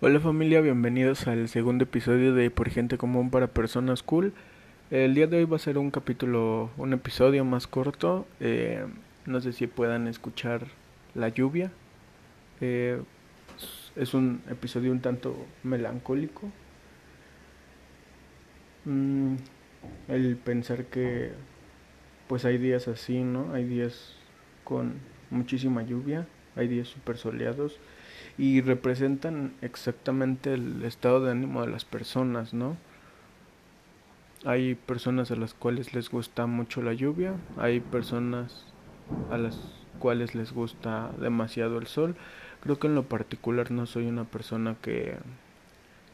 Hola familia, bienvenidos al segundo episodio de Por Gente Común para Personas Cool. El día de hoy va a ser un capítulo, un episodio más corto. Eh, no sé si puedan escuchar la lluvia. Eh, es un episodio un tanto melancólico. Mm, el pensar que pues hay días así, ¿no? Hay días con muchísima lluvia, hay días super soleados y representan exactamente el estado de ánimo de las personas, ¿no? Hay personas a las cuales les gusta mucho la lluvia, hay personas a las cuales les gusta demasiado el sol. Creo que en lo particular no soy una persona que,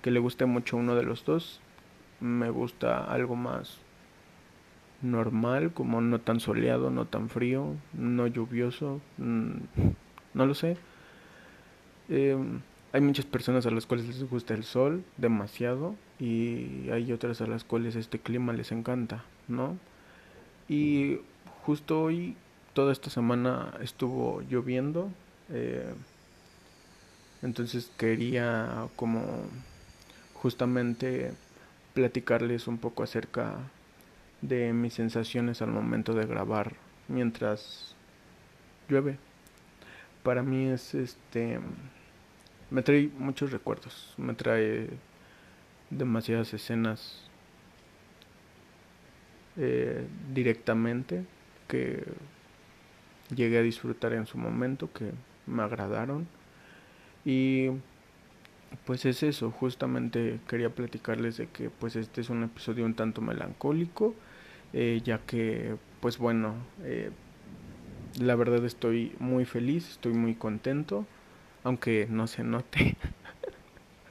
que le guste mucho uno de los dos. Me gusta algo más normal, como no tan soleado, no tan frío, no lluvioso, mm, no lo sé. Eh, hay muchas personas a las cuales les gusta el sol demasiado y hay otras a las cuales este clima les encanta, ¿no? Y justo hoy, toda esta semana estuvo lloviendo, eh, entonces quería como justamente platicarles un poco acerca de mis sensaciones al momento de grabar mientras llueve. Para mí es este me trae muchos recuerdos, me trae demasiadas escenas eh, directamente que llegué a disfrutar en su momento, que me agradaron. Y pues es eso, justamente quería platicarles de que pues este es un episodio un tanto melancólico, eh, ya que pues bueno, eh, la verdad estoy muy feliz, estoy muy contento aunque no se note.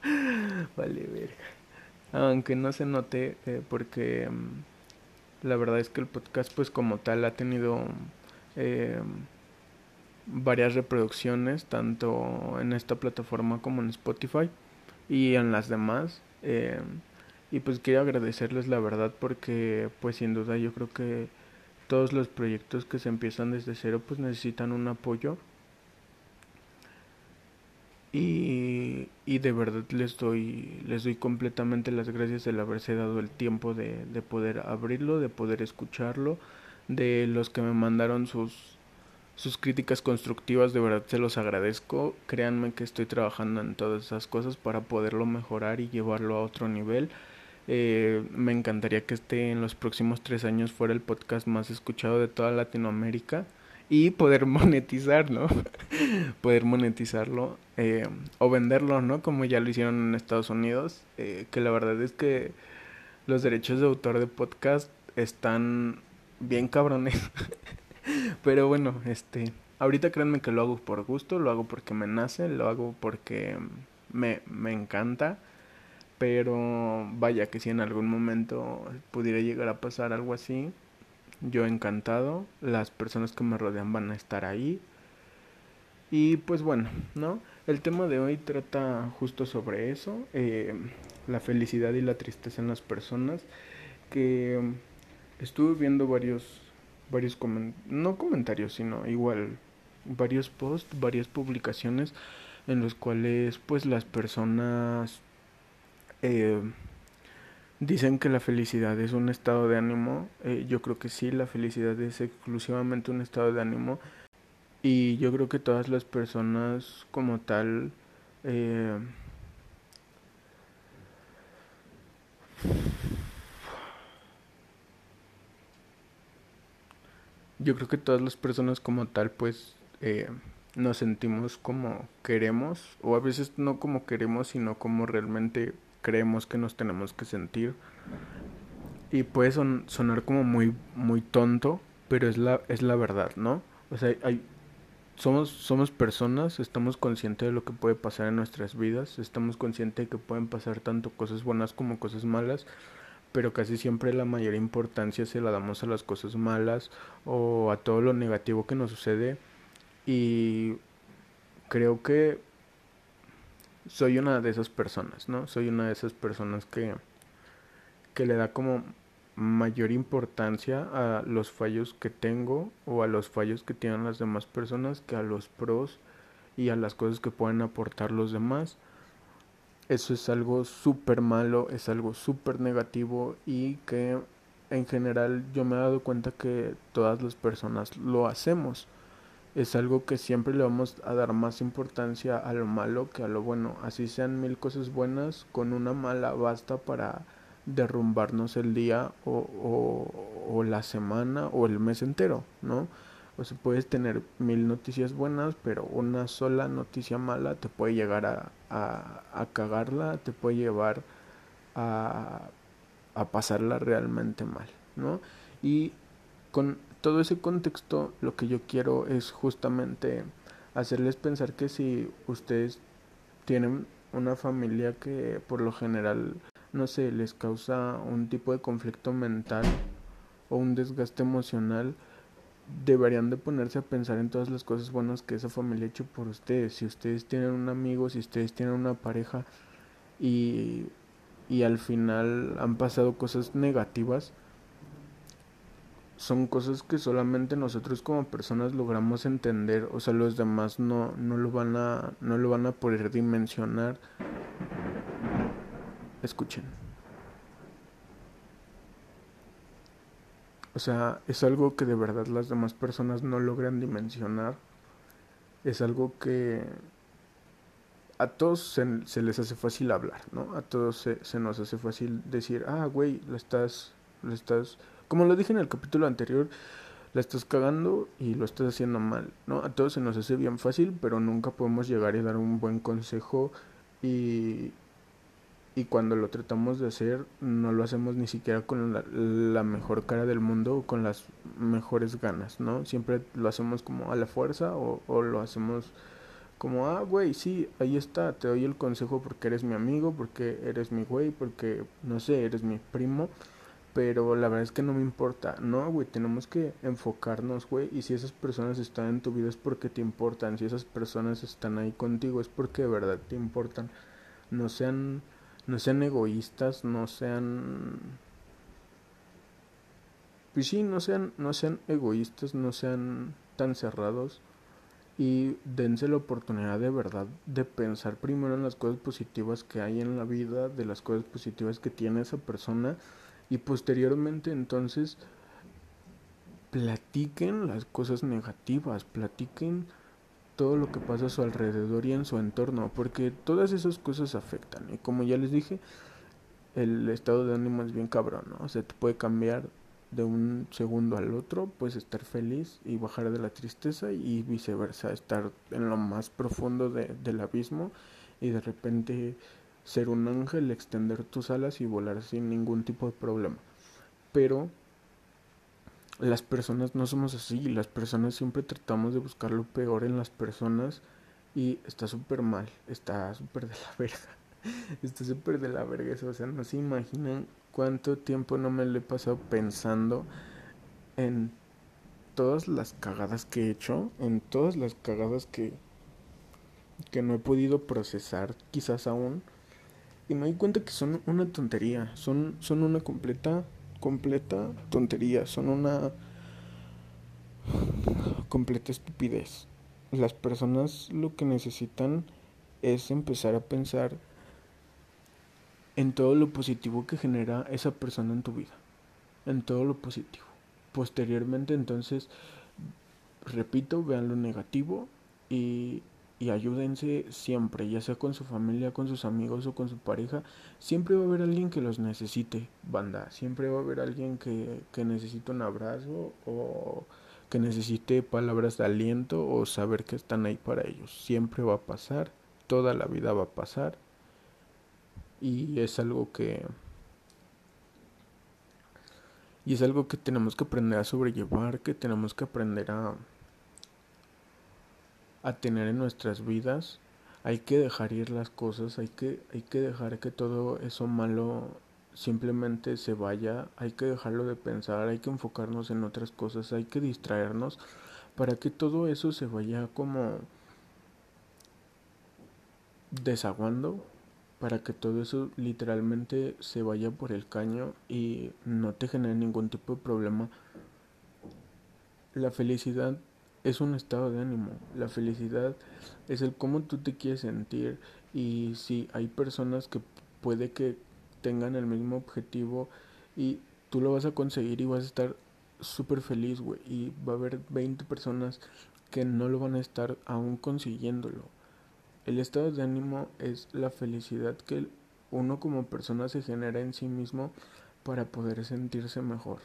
vale, verga. Aunque no se note, eh, porque mm, la verdad es que el podcast, pues como tal, ha tenido eh, varias reproducciones, tanto en esta plataforma como en Spotify y en las demás. Eh, y pues quiero agradecerles la verdad porque pues sin duda yo creo que todos los proyectos que se empiezan desde cero pues necesitan un apoyo y, y, de verdad les doy, les doy completamente las gracias de haberse dado el tiempo de, de poder abrirlo, de poder escucharlo, de los que me mandaron sus, sus críticas constructivas, de verdad se los agradezco. Créanme que estoy trabajando en todas esas cosas para poderlo mejorar y llevarlo a otro nivel. Eh, me encantaría que esté en los próximos tres años fuera el podcast más escuchado de toda Latinoamérica y poder monetizar, ¿no? poder monetizarlo eh, o venderlo, ¿no? Como ya lo hicieron en Estados Unidos, eh, que la verdad es que los derechos de autor de podcast están bien cabrones. Pero bueno, este, ahorita créanme que lo hago por gusto, lo hago porque me nace, lo hago porque me, me encanta. Pero vaya que si en algún momento pudiera llegar a pasar algo así, yo encantado, las personas que me rodean van a estar ahí. Y pues bueno, ¿no? El tema de hoy trata justo sobre eso, eh, la felicidad y la tristeza en las personas, que estuve viendo varios, varios no comentarios, sino igual varios posts, varias publicaciones en los cuales pues las personas eh, Dicen que la felicidad es un estado de ánimo. Eh, yo creo que sí, la felicidad es exclusivamente un estado de ánimo. Y yo creo que todas las personas como tal... Eh, yo creo que todas las personas como tal pues eh, nos sentimos como queremos o a veces no como queremos sino como realmente creemos que nos tenemos que sentir. Y puede sonar como muy, muy tonto, pero es la, es la verdad, ¿no? O sea, hay, somos, somos personas, estamos conscientes de lo que puede pasar en nuestras vidas, estamos conscientes de que pueden pasar tanto cosas buenas como cosas malas, pero casi siempre la mayor importancia se la damos a las cosas malas o a todo lo negativo que nos sucede. Y creo que soy una de esas personas, ¿no? Soy una de esas personas que, que le da como mayor importancia a los fallos que tengo o a los fallos que tienen las demás personas que a los pros y a las cosas que pueden aportar los demás. eso es algo súper malo, es algo súper negativo y que en general yo me he dado cuenta que todas las personas lo hacemos. Es algo que siempre le vamos a dar más importancia a lo malo que a lo bueno. Así sean mil cosas buenas, con una mala basta para derrumbarnos el día o, o, la semana o el mes entero, ¿no? O sea, puedes tener mil noticias buenas, pero una sola noticia mala te puede llegar a, a, cagarla, te puede llevar a, a pasarla realmente mal, ¿no? Y con todo ese contexto, lo que yo quiero es justamente hacerles pensar que si ustedes tienen una familia que por lo general, no sé, les causa un tipo de conflicto mental o un desgaste emocional, deberían de ponerse a pensar en todas las cosas buenas que esa familia ha hecho por ustedes. Si ustedes tienen un amigo, si ustedes tienen una pareja y, y al final han pasado cosas negativas, son cosas que solamente nosotros como personas logramos entender, o sea, los demás no, no lo van a no lo van a poder dimensionar. Escuchen. O sea, es algo que de verdad las demás personas no logran dimensionar. Es algo que a todos se, les hace fácil hablar, ¿no? A todos se, se nos hace fácil decir, ah, güey, lo estás, lo estás, como lo dije en el capítulo anterior, la estás cagando y lo estás haciendo mal, ¿no? A todos se nos hace bien fácil, pero nunca podemos llegar y dar un buen consejo y, y cuando lo tratamos de hacer no lo hacemos ni siquiera con la, mejor cara del mundo o con las mejores ganas, ¿no? Siempre lo hacemos como a la fuerza o, o lo hacemos como, ah, güey, sí, ahí está, te doy el consejo porque eres mi amigo, porque eres mi güey, porque, no sé, eres mi primo, pero la verdad es que no me importa, no, güey, tenemos que enfocarnos, güey, y si esas personas están en tu vida es porque te importan, si esas personas están ahí contigo es porque de verdad te importan, no sean no sean egoístas, no sean pues sí, no sean no sean egoístas, no sean tan cerrados y dense la oportunidad de verdad de pensar primero en las cosas positivas que hay en la vida, de las cosas positivas que tiene esa persona y posteriormente entonces platiquen las cosas negativas, platiquen todo lo que pasa a su alrededor y en su entorno, porque todas esas cosas afectan. Y como ya les dije, el estado de ánimo es bien cabrón, ¿no? O sea, te puede cambiar de un segundo al otro, puedes estar feliz y bajar de la tristeza y viceversa, estar en lo más profundo de, del abismo y de repente ser un ángel, extender tus alas y volar sin ningún tipo de problema. Pero las personas no somos así, las personas siempre tratamos de buscar lo peor en las personas y está súper mal, está súper de la verga, está súper de la verga o sea, no se imaginan cuánto tiempo no me lo he pasado pensando en todas las cagadas que he hecho, en todas las cagadas que, que no he podido procesar quizás aún, y me doy cuenta que son una tontería, son, son una completa completa tontería, son una completa estupidez. Las personas lo que necesitan es empezar a pensar en todo lo positivo que genera esa persona en tu vida, en todo lo positivo. Posteriormente entonces, repito, vean lo negativo y y ayúdense siempre, ya sea con su familia, con sus amigos o con su pareja, siempre va a haber alguien que los necesite, banda, siempre va a haber alguien que, que necesite un abrazo o que necesite palabras de aliento o saber que están ahí para ellos, siempre va a pasar, toda la vida va a pasar. Y es algo que y es algo que tenemos que aprender a sobrellevar, que tenemos que aprender a a tener en nuestras vidas. Hay que dejar ir las cosas, hay que, hay que dejar que todo eso malo simplemente se vaya, hay que dejarlo de pensar, hay que enfocarnos en otras cosas, hay que distraernos para que todo eso se vaya como desaguando, para que todo eso literalmente se vaya por el caño y no te genere ningún tipo de problema. La felicidad es un estado de ánimo. La felicidad es el cómo tú te quieres sentir y si hay personas que puede que tengan el mismo objetivo y tú lo vas a conseguir y vas a estar súper feliz, güey. Y va a haber 20 personas que no lo van a estar aún consiguiéndolo. El estado de ánimo es la felicidad que uno como persona se genera en sí mismo para poder sentirse mejor,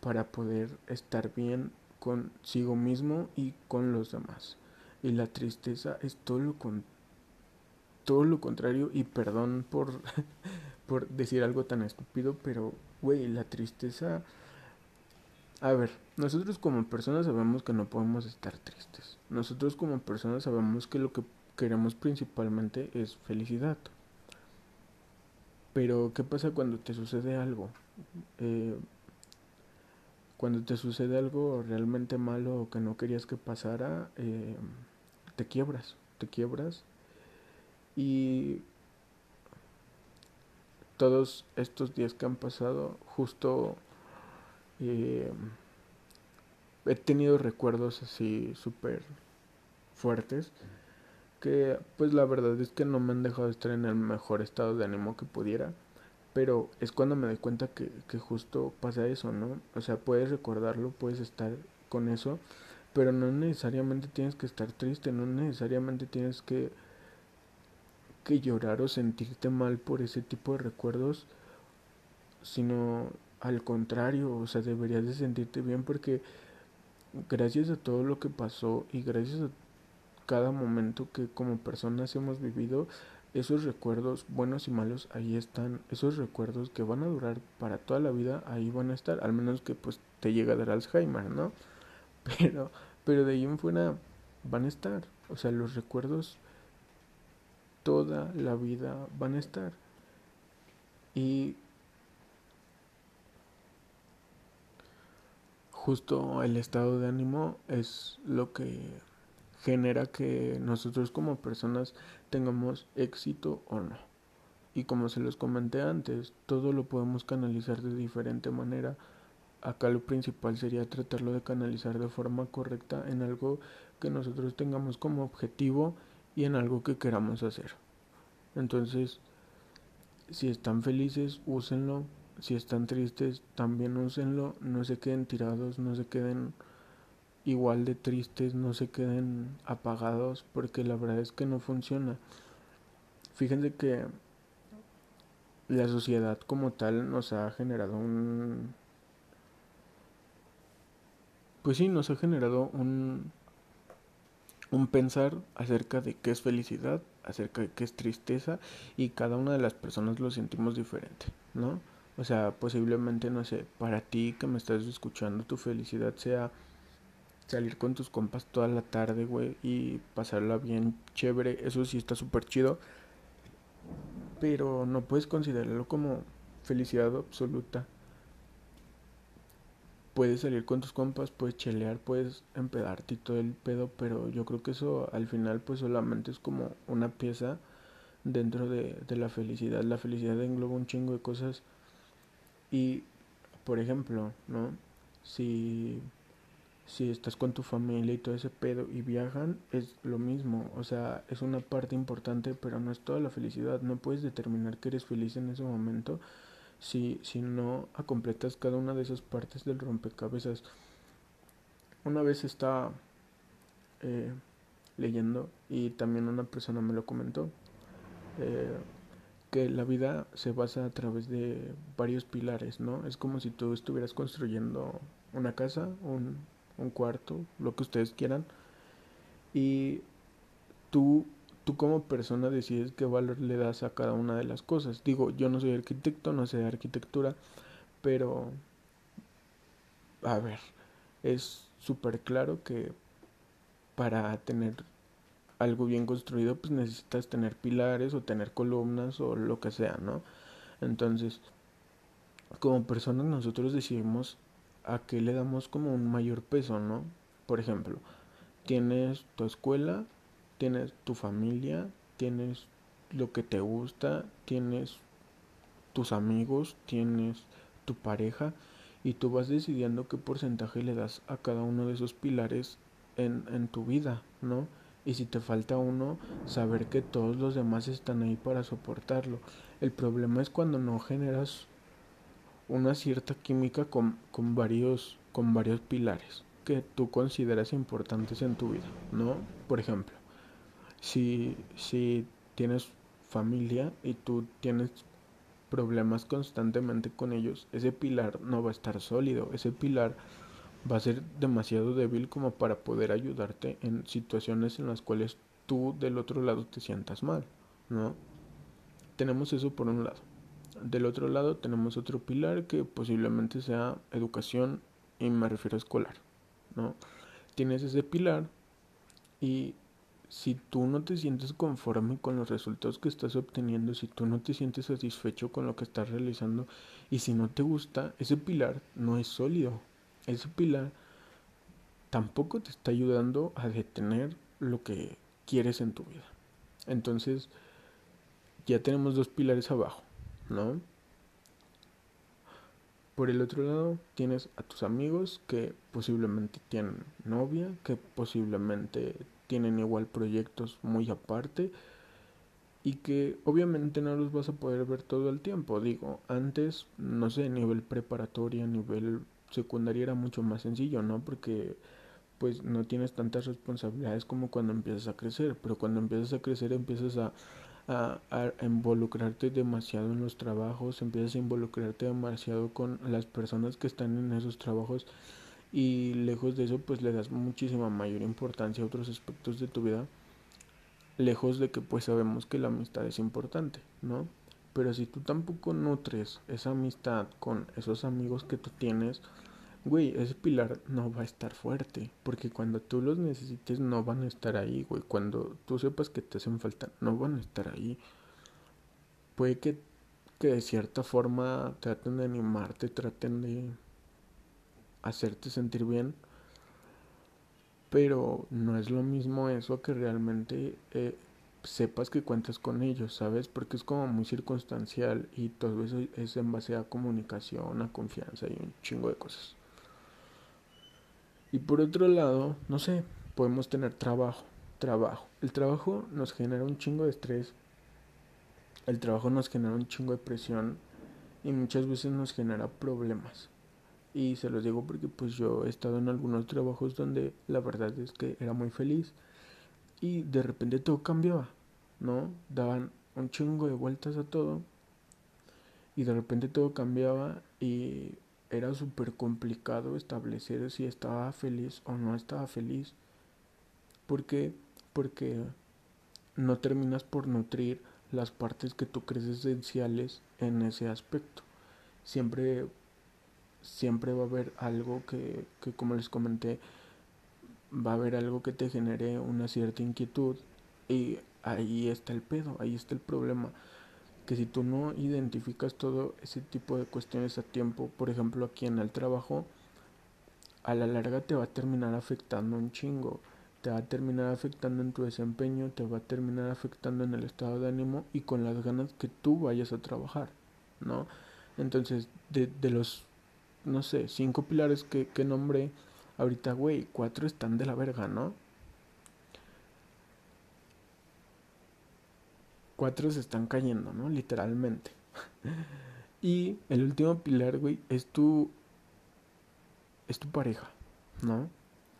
para poder estar bien consigo mismo y con los demás. Y la tristeza es todo lo, con, todo lo contrario y perdón por, por decir algo tan estúpido, pero güey, la tristeza... A ver, nosotros como personas sabemos que no podemos estar tristes. Nosotros como personas sabemos que lo que queremos principalmente es felicidad. Pero, ¿qué pasa cuando te sucede algo? Eh, cuando te sucede algo realmente malo o que no querías que pasara, eh, te quiebras, te quiebras. Y todos estos días que han pasado, justo eh, he tenido recuerdos así súper fuertes que pues la verdad es que no me han dejado estar en el mejor estado de ánimo que pudiera. Pero es cuando me doy cuenta que, que justo pasa eso, ¿no? O sea, puedes recordarlo, puedes estar con eso, pero no necesariamente tienes que estar triste, no necesariamente tienes que, que llorar o sentirte mal por ese tipo de recuerdos, sino al contrario, o sea, deberías de sentirte bien porque gracias a todo lo que pasó y gracias a cada momento que como personas hemos vivido, esos recuerdos buenos y malos ahí están, esos recuerdos que van a durar para toda la vida ahí van a estar, al menos que pues te llegue a dar Alzheimer, ¿no? Pero, pero de ahí en fuera van a estar, o sea, los recuerdos toda la vida van a estar. Y justo el estado de ánimo es lo que genera que nosotros como personas tengamos éxito o no. Y como se los comenté antes, todo lo podemos canalizar de diferente manera. Acá lo principal sería tratarlo de canalizar de forma correcta en algo que nosotros tengamos como objetivo y en algo que queramos hacer. Entonces, si están felices, úsenlo. Si están tristes, también úsenlo. No se queden tirados, no se queden igual de tristes, no se queden apagados, porque la verdad es que no funciona. Fíjense que la sociedad como tal nos ha generado un... Pues sí, nos ha generado un, un pensar acerca de qué es felicidad, acerca de qué es tristeza y cada una de las personas lo sentimos diferente, ¿no? O sea, posiblemente, no sé, para ti que me estás escuchando, tu felicidad sea salir con tus compas toda la tarde, güey, y pasarla bien chévere, eso sí está súper chido. Pero no puedes considerarlo como felicidad absoluta. Puedes salir con tus compas, puedes chelear, puedes empedarte y todo el pedo, pero yo creo que eso al final pues solamente es como una pieza dentro de, de la felicidad. La felicidad engloba un chingo de cosas. Y, por ejemplo, ¿no? Si si estás con tu familia y todo ese pedo y viajan, es lo mismo. O sea, es una parte importante, pero no es toda la felicidad. No puedes determinar que eres feliz en ese momento si, si no completas cada una de esas partes del rompecabezas. Una vez estaba eh, leyendo y también una persona me lo comentó. Eh, que la vida se basa a través de varios pilares, ¿no? Es como si tú estuvieras construyendo una casa, un, un cuarto, lo que ustedes quieran. Y tú, tú como persona decides qué valor le das a cada una de las cosas. Digo, yo no soy arquitecto, no sé de arquitectura, pero a ver, es súper claro que para tener algo bien construido, pues necesitas tener pilares o tener columnas o lo que sea, ¿no? Entonces, como personas nosotros decidimos a qué le damos como un mayor peso, ¿no? Por ejemplo, tienes tu escuela, tienes tu familia, tienes lo que te gusta, tienes tus amigos, tienes tu pareja y tú vas decidiendo qué porcentaje le das a cada uno de esos pilares en, en tu vida, ¿no? Y si te falta uno, saber que todos los demás están ahí para soportarlo. El problema es cuando no generas una cierta química con, con, varios, con varios pilares que tú consideras importantes en tu vida, ¿no? Por ejemplo, si, si tienes familia y tú tienes problemas constantemente con ellos, ese pilar no va a estar sólido, ese pilar va a ser demasiado débil como para poder ayudarte en situaciones en las cuales tú del otro lado te sientas mal, ¿no? Tenemos eso por un lado. Del otro lado tenemos otro pilar que posiblemente sea educación y me refiero a escolar, ¿no? Tienes ese pilar y si tú no te sientes conforme con los resultados que estás obteniendo, si tú no te sientes satisfecho con lo que estás realizando y si no te gusta, ese pilar no es sólido. Ese pilar tampoco te está ayudando a detener lo que quieres en tu vida. Entonces, ya tenemos dos pilares abajo, ¿no? Por el otro lado, tienes a tus amigos que posiblemente tienen novia, que posiblemente tienen igual proyectos muy aparte y que obviamente no los vas a poder ver todo el tiempo. Digo, antes, no sé, a nivel preparatoria, a nivel secundaria era mucho más sencillo, ¿no? Porque pues no tienes tantas responsabilidades como cuando empiezas a crecer, pero cuando empiezas a crecer empiezas a, a, involucrarte demasiado en los trabajos, empiezas a involucrarte demasiado con las personas que están en esos trabajos y lejos de eso pues le das muchísima mayor importancia a otros aspectos de tu vida lejos de que pues sabemos que la amistad es importante no pero si tú tampoco nutres esa amistad con esos amigos que tú tienes güey ese pilar no va a estar fuerte porque cuando tú los necesites no van a estar ahí güey cuando tú sepas que te hacen falta no van a estar ahí puede que que de cierta forma traten de animarte traten de hacerte sentir bien, pero no es lo mismo eso que realmente eh, sepas que cuentas con ellos, ¿sabes? Porque es como muy circunstancial y todo eso es en base a comunicación, a confianza y un chingo de cosas. Y por otro lado, no sé, podemos tener trabajo, trabajo. El trabajo nos genera un chingo de estrés, el trabajo nos genera un chingo de presión y muchas veces nos genera problemas. Y se los digo porque pues yo he estado en algunos trabajos donde la verdad es que era muy feliz y de repente todo cambiaba, ¿no? Daban un chingo de vueltas a todo y de repente todo cambiaba y era súper complicado establecer si estaba feliz o no estaba feliz. ¿Por qué? Porque no terminas por nutrir las partes que tú crees esenciales en ese aspecto. Siempre siempre va a haber algo que, que, como les comenté, va a haber algo que te genere una cierta inquietud y ahí está el pedo, ahí está el problema. Que si tú no identificas todo ese tipo de cuestiones a tiempo, por ejemplo aquí en el trabajo, a la larga te va a terminar afectando un chingo. Te va a terminar afectando en tu desempeño, te va a terminar afectando en el estado de ánimo y con las ganas que tú vayas a trabajar, ¿no? Entonces, de, de los no sé, cinco pilares que, que nombré, ahorita, güey, cuatro están de la verga, ¿no? Cuatro se están cayendo, ¿no? Literalmente. y el último pilar, güey, es tu. Es tu pareja, ¿no?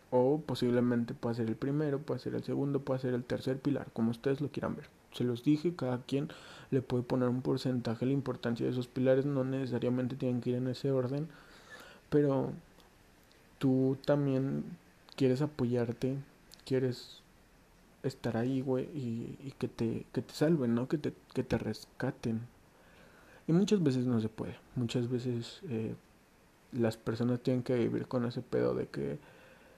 O posiblemente puede ser el primero, puede ser el segundo, puede ser el tercer pilar, como ustedes lo quieran ver. Se los dije, cada quien le puede poner un porcentaje la importancia de esos pilares, no necesariamente tienen que ir en ese orden pero tú también quieres apoyarte, quieres estar ahí, güey, y, que, te, que te salven, ¿no? Que te, que te rescaten. Y muchas veces no se puede. Muchas veces eh, las personas tienen que vivir con ese pedo de que,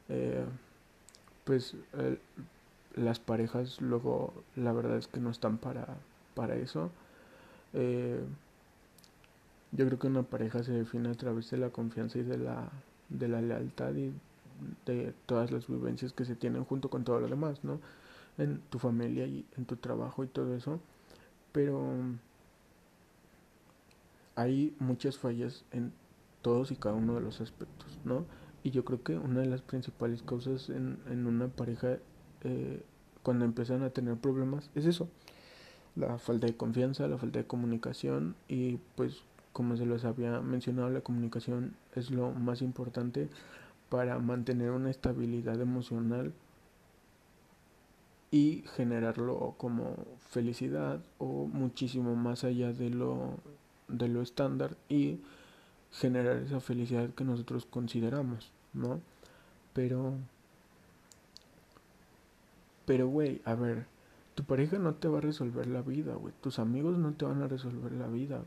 eh, pues, las parejas luego, la verdad es que no están para, para eso. Eh, yo creo que una pareja se define a través de la confianza y de la, de la lealtad y de todas las vivencias que se tienen junto con todo lo demás, ¿no? En tu familia y en tu trabajo y todo eso. Pero hay muchas fallas en todos y cada uno de los aspectos, ¿no? Y yo creo que una de las principales causas en, en una pareja eh, cuando empiezan a tener problemas es eso, la falta de confianza, la falta de comunicación y pues como se los había mencionado, la comunicación es lo más importante para mantener una estabilidad emocional y generarlo como felicidad o muchísimo más allá de lo de lo estándar y generar esa felicidad que nosotros consideramos, ¿no? Pero pero güey, a ver, tu pareja no te va a resolver la vida, güey. Tus amigos no te van a resolver la vida.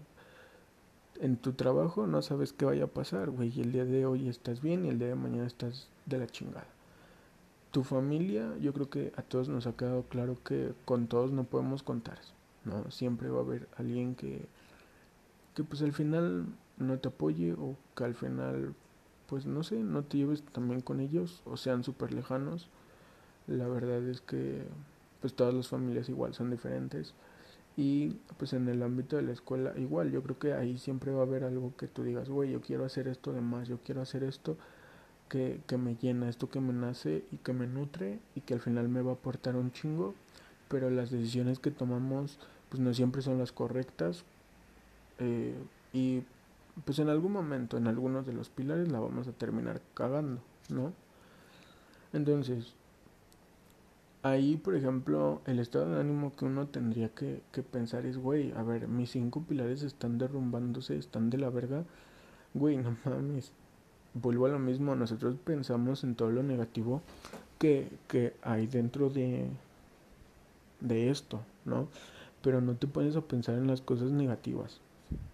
En tu trabajo no sabes qué vaya a pasar, güey. Y el día de hoy estás bien y el día de mañana estás de la chingada. Tu familia, yo creo que a todos nos ha quedado claro que con todos no podemos contar. ¿no? Siempre va a haber alguien que, que pues al final no te apoye o que al final, pues no sé, no te lleves también con ellos o sean súper lejanos. La verdad es que pues todas las familias igual son diferentes y pues en el ámbito de la escuela igual yo creo que ahí siempre va a haber algo que tú digas güey yo quiero hacer esto de más yo quiero hacer esto que, que me llena esto que me nace y que me nutre y que al final me va a aportar un chingo pero las decisiones que tomamos pues no siempre son las correctas eh, y pues en algún momento en algunos de los pilares la vamos a terminar cagando no entonces ahí, por ejemplo, el estado de ánimo que uno tendría que, que pensar es, güey, a ver, mis cinco pilares están derrumbándose, están de la verga. Güey, no mames. Vuelvo a lo mismo, nosotros pensamos en todo lo negativo que, que hay dentro de, de esto, ¿no? Pero no te pones a pensar en las cosas negativas.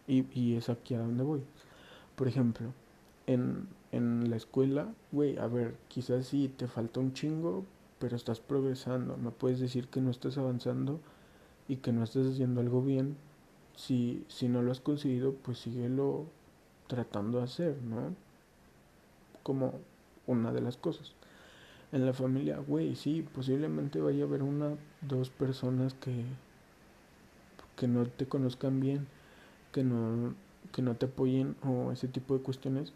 Y, y es aquí a donde voy. Por ejemplo, en, en la escuela, güey, a ver, quizás sí te falta un chingo, pero estás progresando. No puedes decir que no estás avanzando y que no estás haciendo algo bien. Si, si no lo has conseguido, pues síguelo tratando de hacer, ¿no? Como una de las cosas. En la familia, güey, sí, posiblemente vaya a haber una, dos personas que, que no te conozcan bien, que no, que no te apoyen o ese tipo de cuestiones,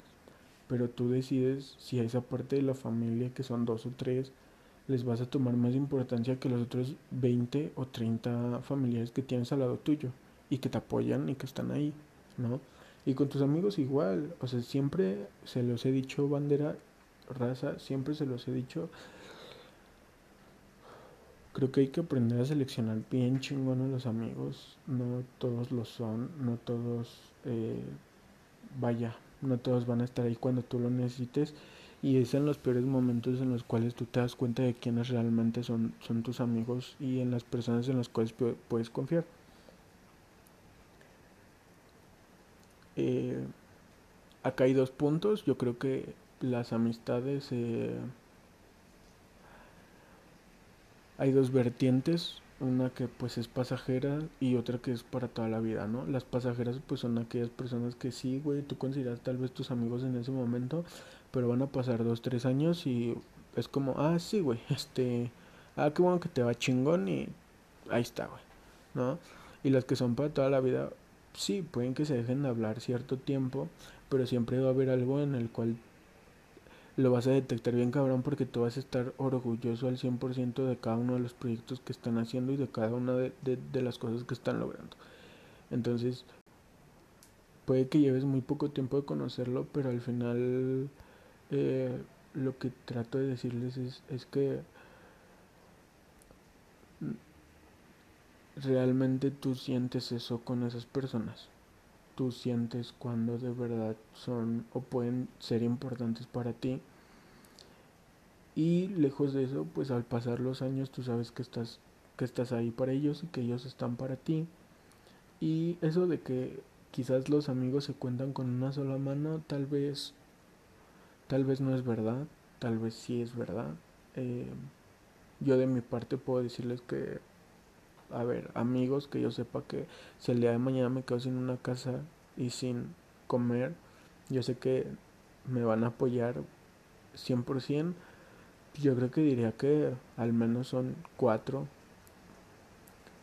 pero tú decides si a esa parte de la familia, que son dos o tres, les vas a tomar más importancia que los otros 20 o 30 familiares que tienes al lado tuyo y que te apoyan y que están ahí, ¿no? Y con tus amigos igual, o sea, siempre se los he dicho, bandera, raza, siempre se los he dicho. Creo que hay que aprender a seleccionar bien chingón a los amigos. No todos lo son, no todos, eh, vaya, no todos van a estar ahí cuando tú lo necesites y es en los peores momentos en los cuales tú te das cuenta de quiénes realmente son, son tus amigos y en las personas en las cuales puedes confiar. Eh, acá hay dos puntos. Yo creo que las amistades... Eh, hay dos vertientes una que pues es pasajera y otra que es para toda la vida, ¿no? Las pasajeras pues son aquellas personas que sí, güey, tú consideras tal vez tus amigos en ese momento, pero van a pasar dos, tres años y es como, ah, sí, güey, este, ah, qué bueno que te va chingón y ahí está, güey, ¿no? Y las que son para toda la vida, sí, pueden que se dejen de hablar cierto tiempo, pero siempre va a haber algo en el cual lo vas a detectar bien cabrón porque tú vas a estar orgulloso al 100% de cada uno de los proyectos que están haciendo y de cada una de, de, las cosas que están logrando. Entonces, puede que lleves muy poco tiempo de conocerlo, pero al final eh, lo que trato de decirles es, es que realmente tú sientes eso con esas personas tú sientes cuando de verdad son o pueden ser importantes para ti. Y lejos de eso, pues al pasar los años tú sabes que estás que estás ahí para ellos y que ellos están para ti. Y eso de que quizás los amigos se cuentan con una sola mano, tal vez tal vez no es verdad, tal vez sí es verdad. Eh, yo de mi parte puedo decirles que a ver, amigos que yo sepa que si el día de mañana me quedo sin una casa y sin comer, yo sé que me van a apoyar 100%. Yo creo que diría que al menos son cuatro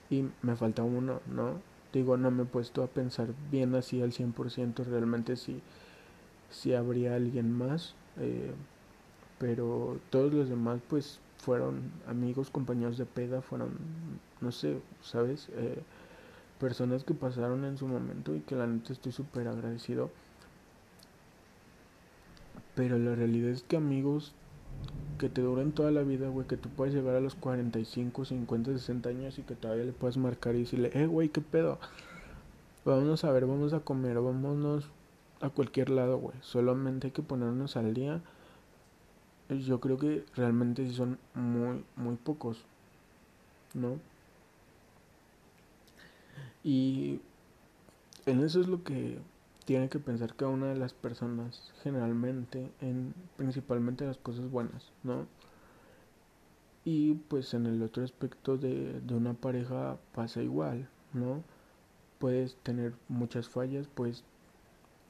y me falta uno, ¿no? Digo, no me he puesto a pensar bien así al 100% realmente si, si habría alguien más, eh, pero todos los demás pues fueron amigos, compañeros de peda, fueron, no sé, ¿sabes? Eh, personas que pasaron en su momento y que la neta estoy súper agradecido. Pero la realidad es que amigos que te duren toda la vida, güey, que tú puedes llegar a los 45, 50, 60 años y que todavía le puedas marcar y decirle, eh, güey, ¿qué pedo? Vámonos a ver, vamos a comer, vámonos a cualquier lado, güey. Solamente hay que ponernos al día. Yo creo que realmente sí son muy, muy pocos, ¿no? Y en eso es lo que tiene que pensar cada una de las personas generalmente en principalmente las cosas buenas, ¿no? Y pues en el otro aspecto de, de una pareja pasa igual, ¿no? Puedes tener muchas fallas, puedes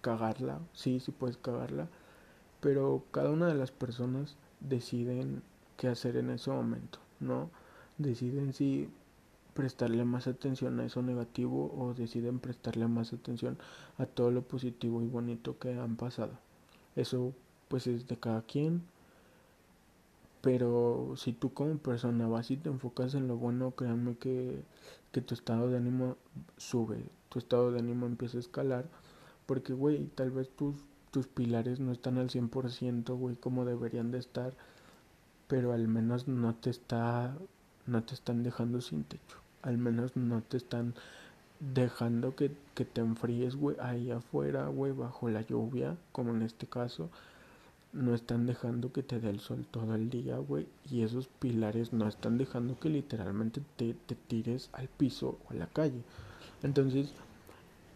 cagarla, sí, sí puedes cagarla, pero cada una de las personas deciden qué hacer en ese momento, ¿no? Deciden si prestarle más atención a eso negativo o deciden prestarle más atención a todo lo positivo y bonito que han pasado. Eso pues es de cada quien. Pero si tú como persona vas y te enfocas en lo bueno, créanme que, que tu estado de ánimo sube, tu estado de ánimo empieza a escalar. Porque, güey, tal vez tus, tus pilares no están al 100%, güey, como deberían de estar. Pero al menos no te está, no te están dejando sin techo al menos no te están dejando que, que te enfríes, güey, ahí afuera, güey, bajo la lluvia, como en este caso. No están dejando que te dé el sol todo el día, güey. Y esos pilares no están dejando que literalmente te, te tires al piso o a la calle. Entonces,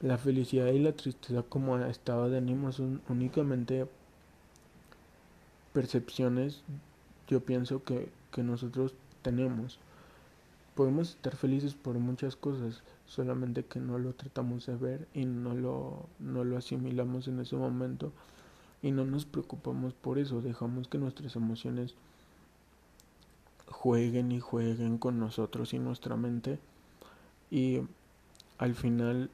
la felicidad y la tristeza como estado de ánimo son únicamente percepciones, yo pienso que, que nosotros tenemos. Podemos estar felices por muchas cosas, solamente que no lo tratamos de ver y no lo, no lo asimilamos en ese momento y no nos preocupamos por eso, dejamos que nuestras emociones jueguen y jueguen con nosotros y nuestra mente y al final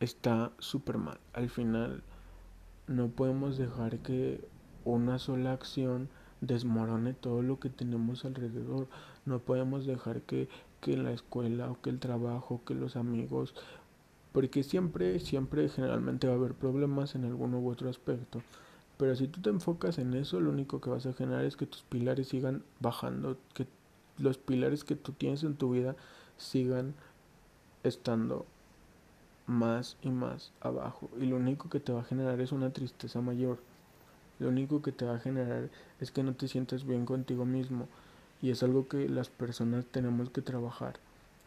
está súper mal, al final no podemos dejar que una sola acción desmorone todo lo que tenemos alrededor. No podemos dejar que, que la escuela o que el trabajo, que los amigos, porque siempre, siempre generalmente va a haber problemas en alguno u otro aspecto. Pero si tú te enfocas en eso, lo único que vas a generar es que tus pilares sigan bajando, que los pilares que tú tienes en tu vida sigan estando más y más abajo. Y lo único que te va a generar es una tristeza mayor lo único que te va a generar es que no te sientas bien contigo mismo y es algo que las personas tenemos que trabajar,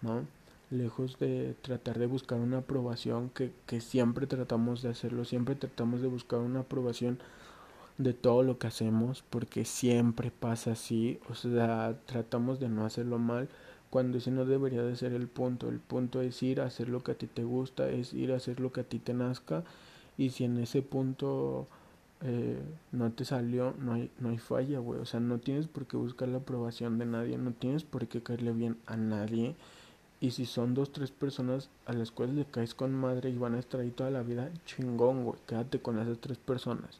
¿no? Lejos de tratar de buscar una aprobación, que, que siempre tratamos de hacerlo, siempre tratamos de buscar una aprobación de todo lo que hacemos, porque siempre pasa así, o sea, tratamos de no hacerlo mal, cuando ese no debería de ser el punto, el punto es ir a hacer lo que a ti te gusta, es ir a hacer lo que a ti te nazca, y si en ese punto eh, no te salió, no hay, no hay falla, güey. O sea, no tienes por qué buscar la aprobación de nadie, no tienes por qué caerle bien a nadie. Y si son dos, tres personas a las cuales le caes con madre y van a estar ahí toda la vida, chingón, güey. Quédate con esas tres personas.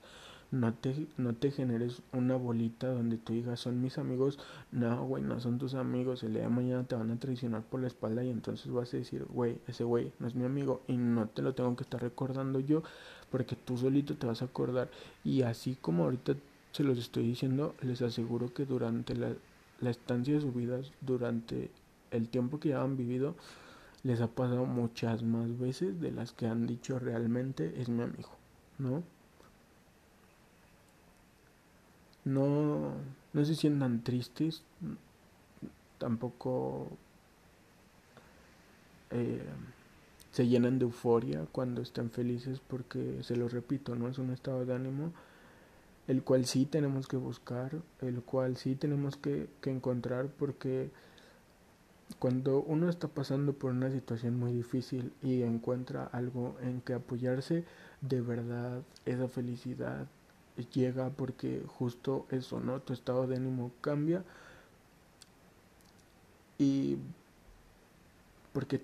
No te, no te generes una bolita donde tú digas, son mis amigos. No, güey, no son tus amigos. El día de mañana te van a traicionar por la espalda y entonces vas a decir, güey, ese güey no es mi amigo y no te lo tengo que estar recordando yo porque tú solito te vas a acordar. Y así como ahorita se los estoy diciendo, les aseguro que durante la, la estancia de sus vidas, durante el tiempo que ya han vivido, les ha pasado muchas más veces de las que han dicho realmente es mi amigo, ¿no? No, no se sientan tristes, tampoco eh, se llenan de euforia cuando están felices porque, se lo repito, no es un estado de ánimo el cual sí tenemos que buscar, el cual sí tenemos que, que encontrar porque cuando uno está pasando por una situación muy difícil y encuentra algo en que apoyarse, de verdad esa felicidad llega porque justo eso, ¿no? Tu estado de ánimo cambia y porque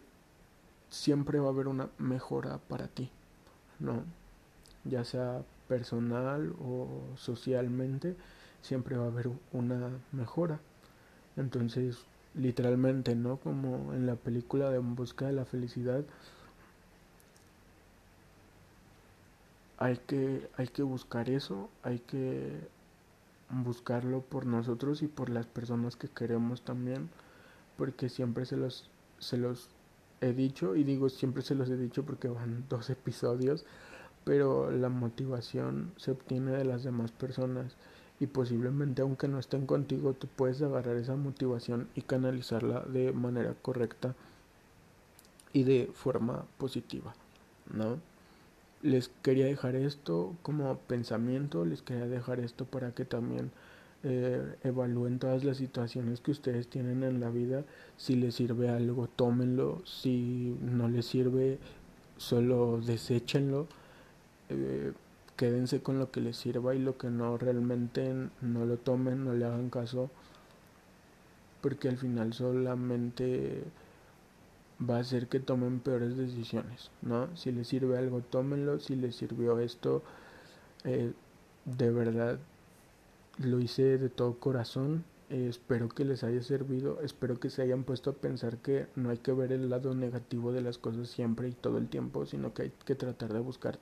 siempre va a haber una mejora para ti, ¿no? ya sea personal o socialmente, siempre va a haber una mejora. Entonces, literalmente, ¿no? Como en la película de En Busca de la Felicidad, hay que, hay que buscar eso, hay que buscarlo por nosotros y por las personas que queremos también, porque siempre se los, se los he dicho, y digo siempre se los he dicho porque van dos episodios, pero la motivación se obtiene de las demás personas y posiblemente aunque no estén contigo, tú puedes agarrar esa motivación y canalizarla de manera correcta y de forma positiva, ¿no? Les quería dejar esto como pensamiento, les quería dejar esto para que también eh, evalúen todas las situaciones que ustedes tienen en la vida. Si les sirve algo, tómenlo. Si no les sirve, solo deséchenlo. Eh, quédense con lo que les sirva y lo que no realmente no lo tomen, no le hagan caso. Porque al final solamente va a hacer que tomen peores decisiones, ¿no? Si les sirve algo, tómenlo. Si les sirvió esto, eh, de verdad lo hice de todo corazón. Eh, espero que les haya servido. Espero que se hayan puesto a pensar que no hay que ver el lado negativo de las cosas siempre y todo el tiempo, sino que hay que tratar de buscar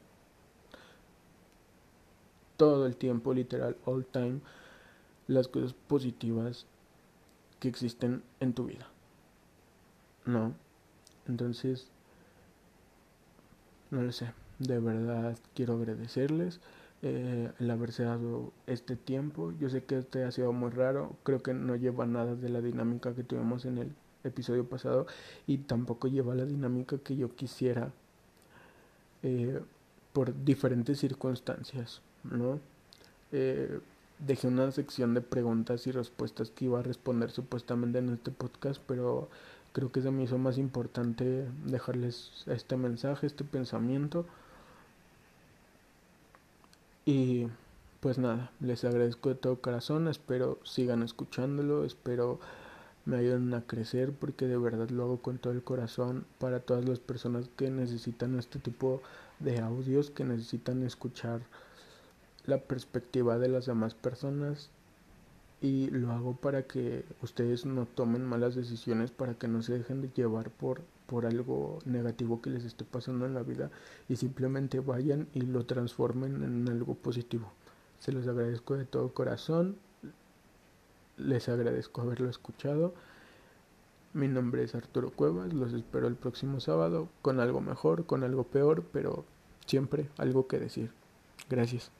todo el tiempo, literal, all time, las cosas positivas que existen en tu vida. ¿No? Entonces, no lo sé. De verdad quiero agradecerles eh, el haberse dado este tiempo. Yo sé que este ha sido muy raro. Creo que no lleva nada de la dinámica que tuvimos en el episodio pasado y tampoco lleva la dinámica que yo quisiera eh, por diferentes circunstancias, ¿no? Eh, dejé una sección de preguntas y respuestas que iba a responder supuestamente en este podcast, pero creo que se me hizo más importante dejarles este mensaje, este pensamiento. Y pues nada, les agradezco de todo corazón, espero sigan escuchándolo, espero me ayuden a crecer porque de verdad lo hago con todo el corazón para todas las personas que necesitan este tipo de audios, que necesitan escuchar la perspectiva de las demás personas y lo hago para que ustedes no tomen malas decisiones, para que no se dejen de llevar por, por algo negativo que les esté pasando en la vida y simplemente vayan y lo transformen en algo positivo. Se los agradezco de todo corazón, les agradezco haberlo escuchado. Mi nombre es Arturo Cuevas, los espero el próximo sábado con algo mejor, con algo peor, pero siempre algo que decir. Gracias.